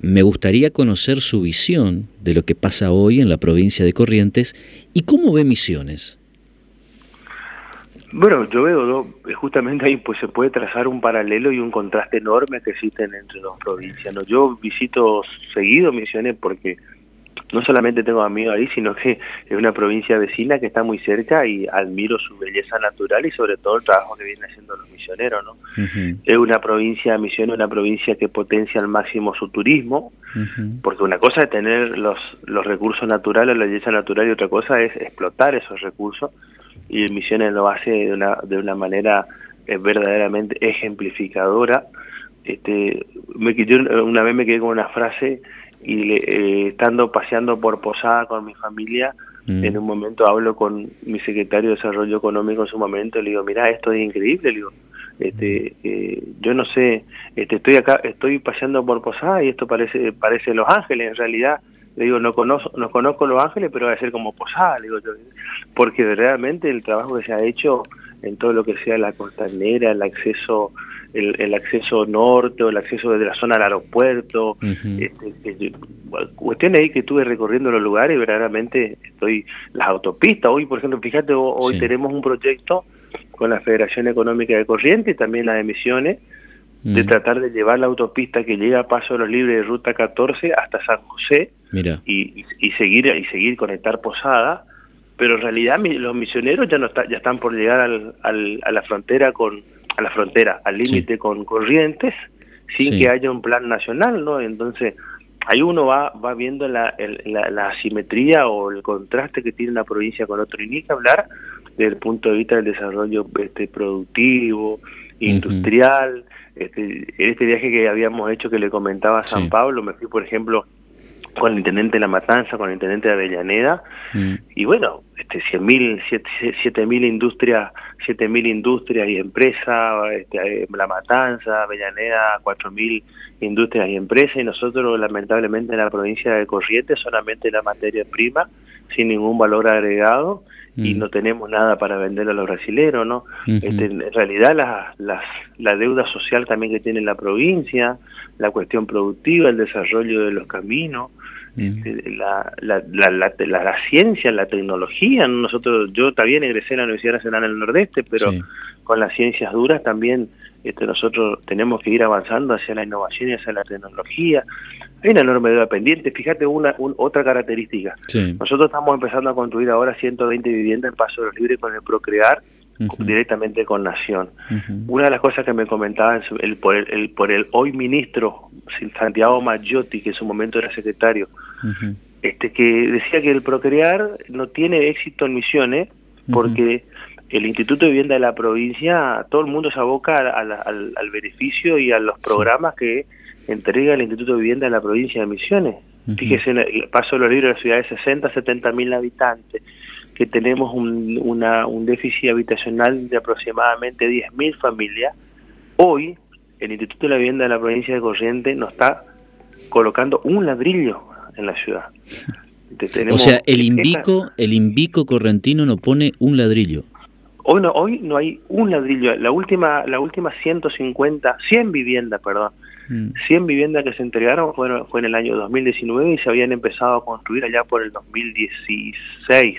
me gustaría conocer su visión de lo que pasa hoy en la provincia de Corrientes y cómo ve Misiones. Bueno, yo veo, justamente ahí pues se puede trazar un paralelo y un contraste enorme que existen entre dos provincias. ¿no? Yo visito seguido Misiones porque no solamente tengo amigos ahí, sino que es una provincia vecina que está muy cerca y admiro su belleza natural y sobre todo el trabajo que vienen haciendo los misioneros. ¿no? Es una provincia, Misiones, una provincia que potencia al máximo su turismo, porque una cosa es tener los, los recursos naturales, la belleza natural, y otra cosa es explotar esos recursos, y Misiones lo hace de una, de una manera eh, verdaderamente ejemplificadora. Este, me, yo una vez me quedé con una frase y eh, estando paseando por Posada con mi familia, mm. en un momento hablo con mi secretario de Desarrollo Económico en su momento, le digo, mira, esto es increíble, le digo, este, eh, yo no sé, este, estoy acá, estoy paseando por Posada y esto parece, parece Los Ángeles, en realidad, le digo, no conozco, no conozco Los Ángeles, pero va a ser como Posada, le digo yo, porque realmente el trabajo que se ha hecho en todo lo que sea la costanera, el acceso el, acceso norte o el acceso desde la zona al aeropuerto, este, cuestiones ahí que estuve recorriendo los lugares verdaderamente estoy, las autopistas, hoy por ejemplo, fíjate, hoy tenemos un proyecto con la Federación Económica de Corrientes y también las emisiones, de tratar de llevar la autopista que llega a Paso de los Libres de Ruta 14 hasta San José Y, y, seguir y seguir conectar Posada, pero en realidad los misioneros ya no está, ya están por llegar al, a la frontera con a la frontera, al límite con Corrientes, sin que haya un plan nacional, ¿no? Entonces, ahí uno va, va viendo la, la, asimetría o el contraste que tiene una provincia con otro, y ni que hablar desde el punto de vista del desarrollo este, productivo, industrial, este, este viaje que habíamos hecho que le comentaba a San Pablo, me fui, por ejemplo, con el intendente de La Matanza, con el intendente de Avellaneda, mm. y bueno, este, 100.000, 7.000 industrias, 7.000 industrias y empresas, este, La Matanza, Avellaneda, 4.000 industrias y empresas, y nosotros lamentablemente en la provincia de Corrientes solamente la materia prima, sin ningún valor agregado, y mm. no tenemos nada para vender a los brasileros, ¿no? Este, en realidad la, la, la deuda social también que tiene la provincia, la cuestión productiva, el desarrollo de los caminos, este, la, la, la, la, ciencia, la tecnología. Nosotros, yo también egresé en la Universidad Nacional del Nordeste, pero con las ciencias duras también este, nosotros tenemos que ir avanzando hacia la innovación y hacia la tecnología. Hay una enorme deuda pendiente. Fíjate una otra característica. Nosotros estamos empezando a construir ahora 120 viviendas en Paso de los Libres con el Procrear directamente con Nación. Una de las cosas que me comentaba el, por, el, por el hoy ministro Santiago Maggiotti, que en su momento era secretario, este que decía que el procrear no tiene éxito en Misiones porque el Instituto de Vivienda de la provincia, todo el mundo se aboca al, al, beneficio y a los programas que entrega el Instituto de Vivienda de la provincia de Misiones. Fíjese, el paso de los libros de la ciudad de 60, 70 mil habitantes que tenemos un, un déficit habitacional de aproximadamente 10.000 familias, hoy el Instituto de la Vivienda de la provincia de Corrientes nos está colocando un ladrillo en la ciudad. o sea, el Invico, el Invico correntino no pone un ladrillo. Hoy no, hoy no hay un ladrillo. La última, la última 150, 100 viviendas, perdón, 100 mm. viviendas que se entregaron fueron, fue en el año 2019 y se habían empezado a construir allá por el 2016.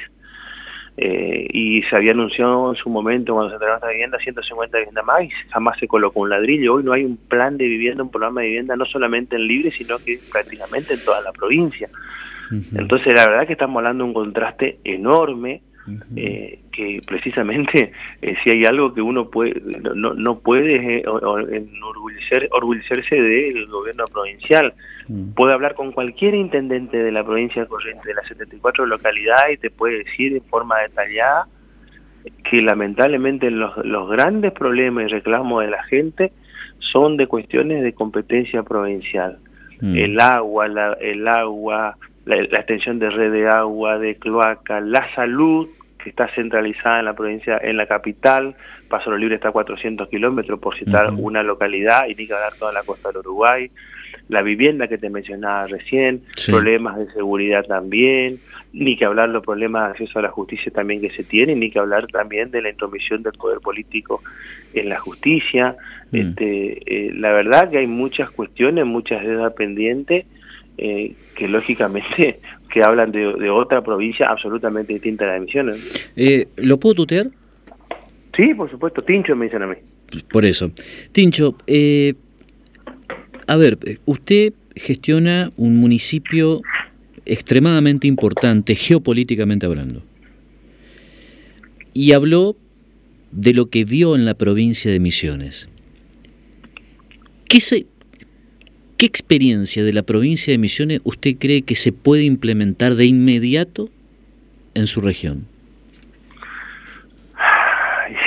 Eh, y se había anunciado en su momento cuando se entregó esta vivienda 150 viviendas más y jamás se colocó un ladrillo. Hoy no hay un plan de vivienda, un programa de vivienda no solamente en Libre, sino que prácticamente en toda la provincia. Entonces la verdad que estamos hablando de un contraste enorme eh, que precisamente eh, si hay algo que uno puede no, no puede eh, enorgullecer, orgullecerse del gobierno provincial. Mm. Puede hablar con cualquier intendente de la provincia corriente de las 74 localidades y te puede decir en forma detallada que lamentablemente los, los grandes problemas y reclamos de la gente son de cuestiones de competencia provincial. Mm. El agua, la, el agua, la, extensión de red de agua, de cloaca, la salud, que está centralizada en la provincia, en la capital, Paso Libre está a 400 kilómetros, por citar una localidad, y ni que dar toda la costa del Uruguay. la vivienda que te mencionaba recién, problemas de seguridad también, ni que hablar los problemas de acceso a la justicia también que se tienen, ni que hablar también de la intromisión del poder político en la justicia. Mm. Este, eh, la verdad que hay muchas cuestiones, muchas deudas pendientes, eh, que lógicamente que hablan de, otra provincia absolutamente distinta a la de Misiones. Eh, ¿Lo puedo tutear? Sí, por supuesto, Tincho me dicen a mí. Por eso. Tincho, eh, a ver, usted gestiona un municipio extremadamente importante geopolíticamente hablando. Y habló de lo que vio en la provincia de Misiones. ¿Qué, se, ¿Qué experiencia de la provincia de Misiones usted cree que se puede implementar de inmediato en su región?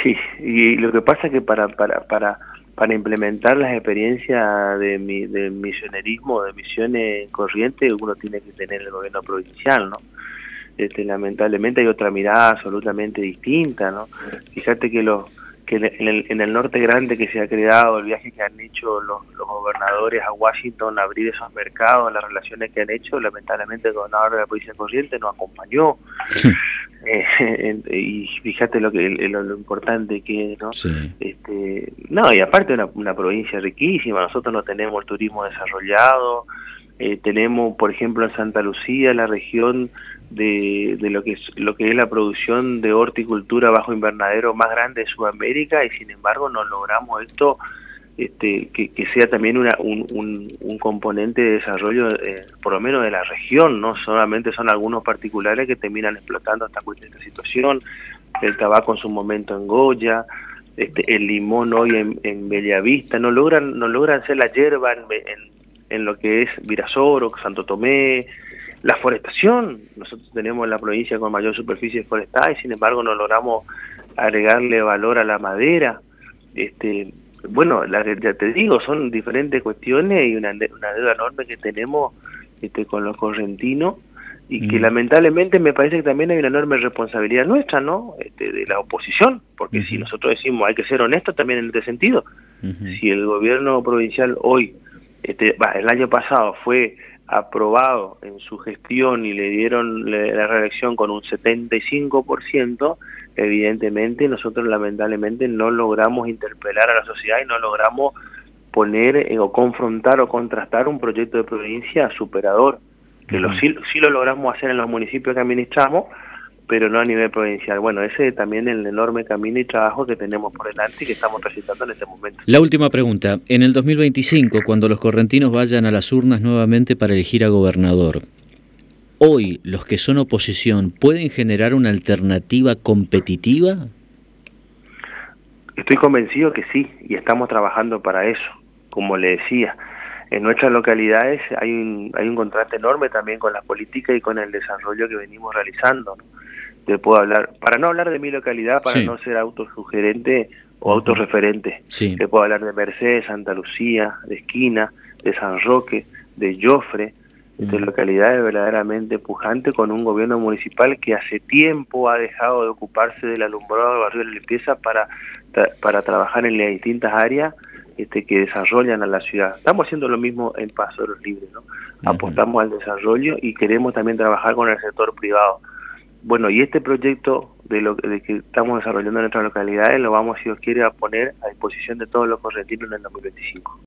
Sí, y lo que pasa es que para, para, para, para implementar las experiencias de, mi, de misionerismo, de misiones corrientes, uno tiene que tener el gobierno provincial, ¿no? Este, lamentablemente hay otra mirada absolutamente distinta, ¿no? Fíjate que los que en el, en el norte grande que se ha creado, el viaje que han hecho los, gobernadores a Washington, abrir esos mercados, las relaciones que han hecho, lamentablemente el gobernador de la provincia corriente nos acompañó. Eh, y fíjate lo que lo, importante que es, ¿no? Este, no, y aparte una, una provincia riquísima, nosotros no tenemos el turismo desarrollado, eh, tenemos, por ejemplo, en Santa Lucía, la región de, lo que es lo que es la producción de horticultura bajo invernadero más grande de Sudamérica y sin embargo no logramos esto este, que, sea también una, un, un, componente de desarrollo eh, por lo menos de la región, no solamente son algunos particulares que terminan explotando esta, esta situación, el tabaco en su momento en Goya, este, el limón hoy en, en Bellavista, no logran, no logran ser la hierba en, lo que es Virasoro, Santo Tomé, la forestación, nosotros tenemos la provincia con mayor superficie forestal y sin embargo no logramos agregarle valor a la madera. Este, bueno, la, ya te digo, son diferentes cuestiones y una, una deuda enorme que tenemos este, con los correntinos y que lamentablemente me parece que también hay una enorme responsabilidad nuestra, ¿no? Este, de la oposición, porque si nosotros decimos hay que ser honestos también en este sentido, si el gobierno provincial hoy, este, el año pasado fue aprobado en su gestión y le dieron la reelección con un 75%, evidentemente nosotros lamentablemente no logramos interpelar a la sociedad y no logramos poner eh, o confrontar o contrastar un proyecto de provincia superador, que lo, sí, sí lo logramos hacer en los municipios que administramos, pero no a nivel provincial. Bueno, ese es también el enorme camino y trabajo que tenemos por delante y que estamos presentando en este momento. La última pregunta. En el 2025, cuando los correntinos vayan a las urnas nuevamente para elegir a gobernador, hoy los que son oposición pueden generar una alternativa competitiva? Estoy convencido que sí, y estamos trabajando para eso, como le decía. En nuestras localidades hay un, hay un contraste enorme también con las políticas y con el desarrollo que venimos realizando te puedo hablar, para no hablar de mi localidad, para no ser autosugerente o autorreferente, te puedo hablar de Mercedes, Santa Lucía, de Esquina, de San Roque, de Jofre, de localidades verdaderamente pujantes con un gobierno municipal que hace tiempo ha dejado de ocuparse del alumbrado del barrio de la limpieza para, para trabajar en las distintas áreas este, que desarrollan a la ciudad. Estamos haciendo lo mismo en Paso de los Libres, ¿no? Apostamos al desarrollo y queremos también trabajar con el sector privado. Bueno, y este proyecto de lo que estamos desarrollando en nuestras localidades lo vamos, si Dios quiere, a poner a disposición de todos los correntinos en el 2025.